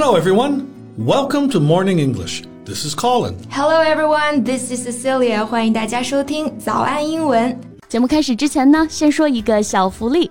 Hello, everyone. Welcome to Morning English. This is Colin. Hello everyone, this is Cecilia. 欢迎大家收听早安英文。节目开始之前呢，先说一个小福利。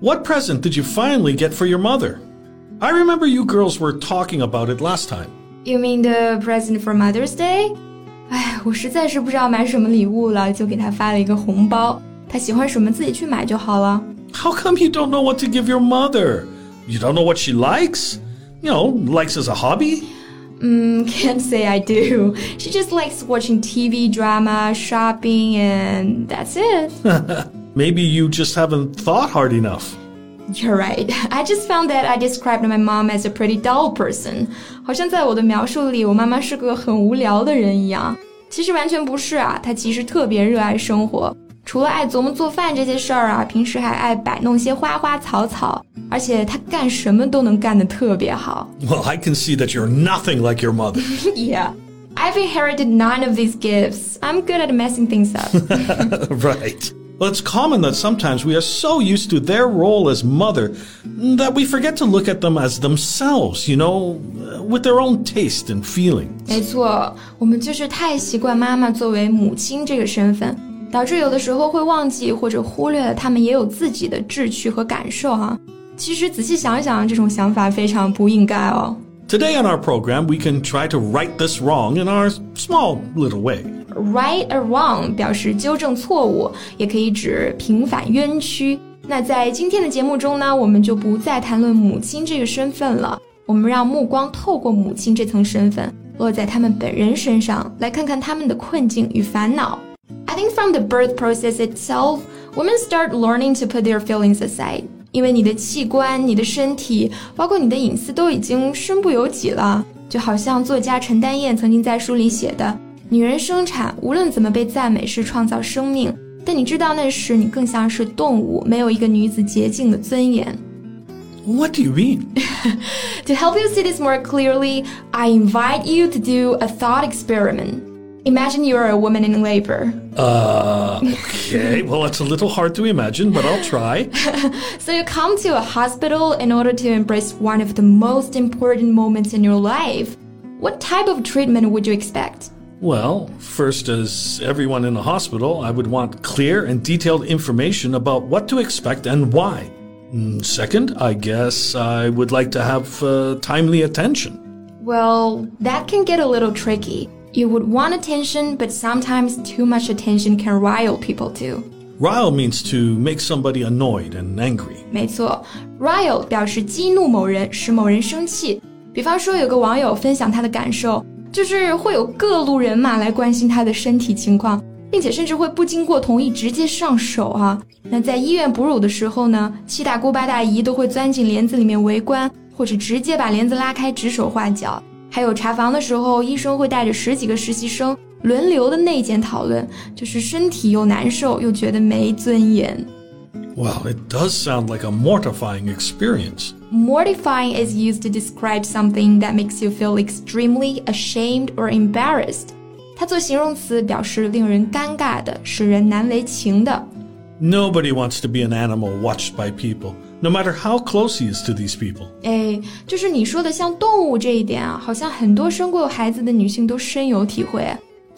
what present did you finally get for your mother? I remember you girls were talking about it last time. You mean the present for Mother's Day？哎，我实在是不知道买什么礼物了，就给她发了一个红包。她喜欢什么自己去买就好了。 How come you don't know what to give your mother? You don't know what she likes? You know, likes as a hobby? Mm, can't say I do. She just likes watching TV drama, shopping, and that's it. Maybe you just haven't thought hard enough. You're right. I just found that I described my mom as a pretty dull person. 好像在我的描述里，我妈妈是个很无聊的人一样。其实完全不是啊，她其实特别热爱生活。除了爱琢磨做饭这些事儿啊，平时还爱摆弄些花花草草，而且她干什么都能干得特别好。 Well, I can see that you're nothing like your mother. yeah. I've inherited none of these gifts. I'm good at messing things up. right. Well, it's common that sometimes we are so used to their role as mother that we forget to look at them as themselves, you know, with their own taste and feeling. 没错，我们就是太习惯妈妈作为母亲这个身份，导致有的时候会忘记或者忽略了她们也有自己的志趣和感受哈、其实仔细想想，这种想法非常不应该哦。 Today on our program, we can try to right this wrong in our small little way. Right or wrong 表示纠正错误，也可以指平反冤屈。那在今天的节目中呢，我们就不再谈论母亲这个身份了，我们让目光透过母亲这层身份，落在他们本人身上，来看看他们的困境与烦恼。I think from the birth process itself, women start learning to put their feelings aside. 因为你的器官、你的身体，包括你的隐私都已经身不由己了，就好像作家陈丹燕曾经在书里写的。女人生产，无论怎么被赞美是创造生命，但你知道那时你更像是动物，没有一个女子洁净的尊严。 What do you mean? To help you see this more clearly, I invite you to do a thought experiment. Imagine you are a woman in labor. Uh, okay. Well, it's a little hard to imagine, but I'll try. So you come to a hospital in order to embrace one of the most important moments in your life. What type of treatment would you expect? Well, first, as everyone in the hospital, I would want clear and detailed information about what to expect and why. Mm, Second, I guess I would like to have uh, timely attention. Well, that can get a little tricky. You would want attention, but sometimes too much attention can rile people too. Rile means to make somebody annoyed and angry. 没错，rile 表示激怒某人，使某人生气。比方说，有个网友分享他的感受， 就是会有各路人马来关心他的身体情况，并且甚至会不经过同意直接上手啊。那在医院哺乳的时候呢，七大姑八大姨都会钻进帘子里面围观，或者直接把帘子拉开指手画脚。还有查房的时候，医生会带着十几个实习生轮流的内检讨论，就是身体又难受又觉得没尊严。Well, it does sound like a mortifying experience. Mortifying is used to describe something that makes you feel extremely ashamed or embarrassed. 它做形容词表示令人尴尬的，使人难为情的。 Nobody wants to be an animal watched by people, no matter how close he is to these people. 哎，就是你说的像动物这一点啊，好像很多生过孩子的女性都深有体会。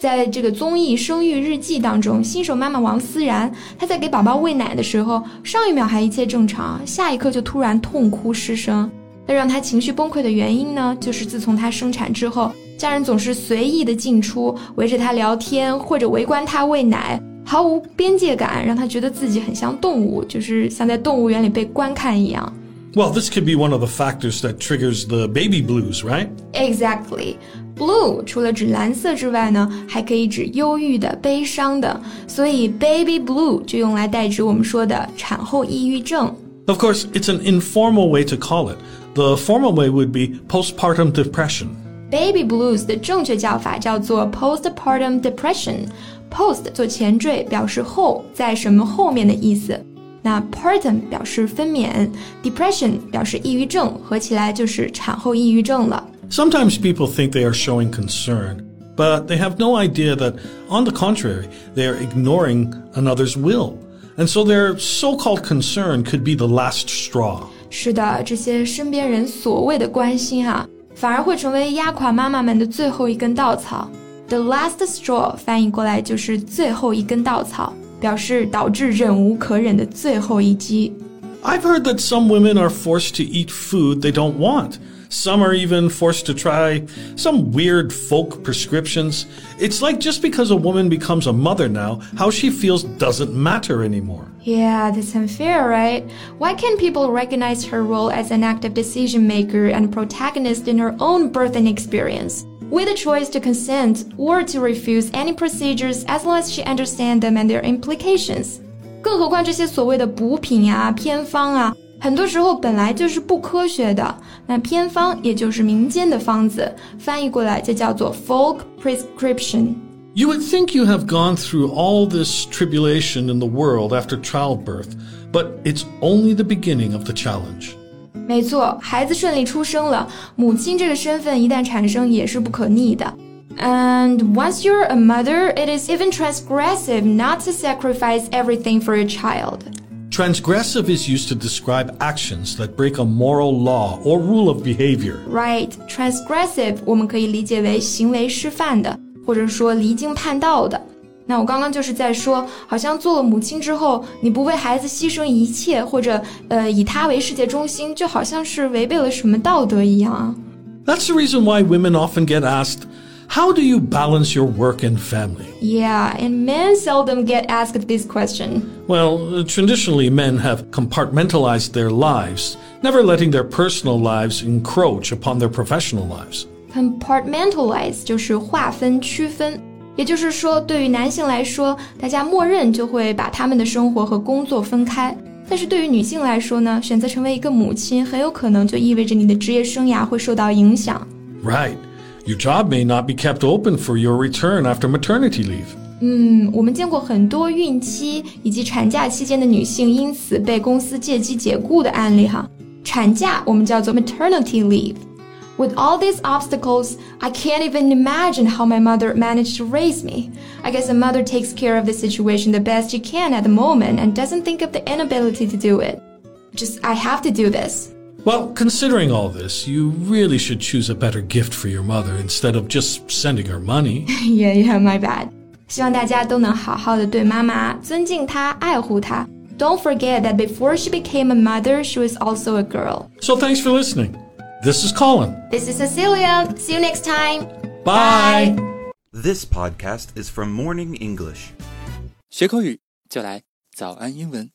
在这个综艺《生育日记》当中，新手妈妈王思然，她在给宝宝喂奶的时候，上一秒还一切正常，下一刻就突然痛哭失声。那让她情绪崩溃的原因呢，就是自从她生产之后，家人总是随意的进出，围着她聊天，或者围观她喂奶，毫无边界感，让她觉得自己很像动物，就是像在动物园里被观看一样。Well, this could be one of the factors that triggers the baby blues, right? Exactly. Blue 除了指蓝色之外呢，还可以指忧郁的、悲伤的，所以 baby blue 就用来代指我们说的产后抑郁症。 Of course, it's an informal way to call it. The formal way would be postpartum depression. Baby blues 的正确叫法叫做 postpartum depression。post 做前缀表示后，在什么后面的意思。那 partum 表示分娩，depression 表示抑郁症，合起来就是产后抑郁症了。 Sometimes people think they are showing concern, but they have no idea that, on the contrary, they are ignoring another's will. And so their so-called concern could be the last straw. 是的，这些身边人所谓的关心啊，反而会成为压垮妈妈们的最后一根稻草。The last straw 翻译过来就是最后一根稻草。表示导致忍无可忍的最后一击。I've heard that some women are forced to eat food they don't want. Some are even forced to try some weird folk prescriptions. It's like just because a woman becomes a mother now, how she feels doesn't matter anymore. Yeah, that's unfair, right? Why can't people recognize her role as an active decision maker and protagonist in her own birthing experience? with a choice to consent or to refuse any procedures as long as she understands them and their implications. 更何况这些所谓的补品啊、偏方啊， 很多时候本来就是不科学的。那偏方也就是民间的方子，翻译过来就叫做 folk prescription。You would think you have gone through all this tribulation in the world after childbirth, but it's only the beginning of the challenge. 没错，孩子顺利出生了，母亲这个身份一旦产生也是不可逆的。And once you're a mother, it is even transgressive not to sacrifice everything for your child. Transgressive is used to describe actions that break a moral law or rule of behavior. Right, transgressive 我们可以理解为行为失范的，或者说离经叛道的。那我刚刚就是在说，好像做了母亲之后，你不为孩子牺牲一切，或者呃以他为世界中心，就好像是违背了什么道德一样。That's the reason why women often get asked. How do you balance your work and family? Yeah, and men seldom get asked this question. Well, traditionally, men have compartmentalized their lives, never letting their personal lives encroach upon their professional lives. Compartmentalize 就是划分、区分。也就是说，对于男性来说，大家默认就会把他们的生活和工作分开；但是对于女性来说呢，选择成为一个母亲，很有可能就意味着你的职业生涯会受到影响。Right, your job may not be kept open for your return after maternity leave. 嗯，我们见过很多孕期以及产假期间的女性因此被公司借机解雇的案例哈。产假我们叫做 maternity leave。with all these obstacles, I can't even imagine how my mother managed to raise me. I guess a mother takes care of the situation the best she can at the moment and doesn't think of the inability to do it. Just, I have to do this. Well, considering all this, you really should choose a better gift for your mother instead of just sending her money. yeah, yeah, my bad. 希望大家都能好好的对妈妈尊敬她、爱护她。Don't forget that before she became a mother, she was also a girl. So thanks for listening. This is Colin. This is Cecilia. See you next time. Bye. Bye. This podcast is from Morning English. 学口语就来早安英文。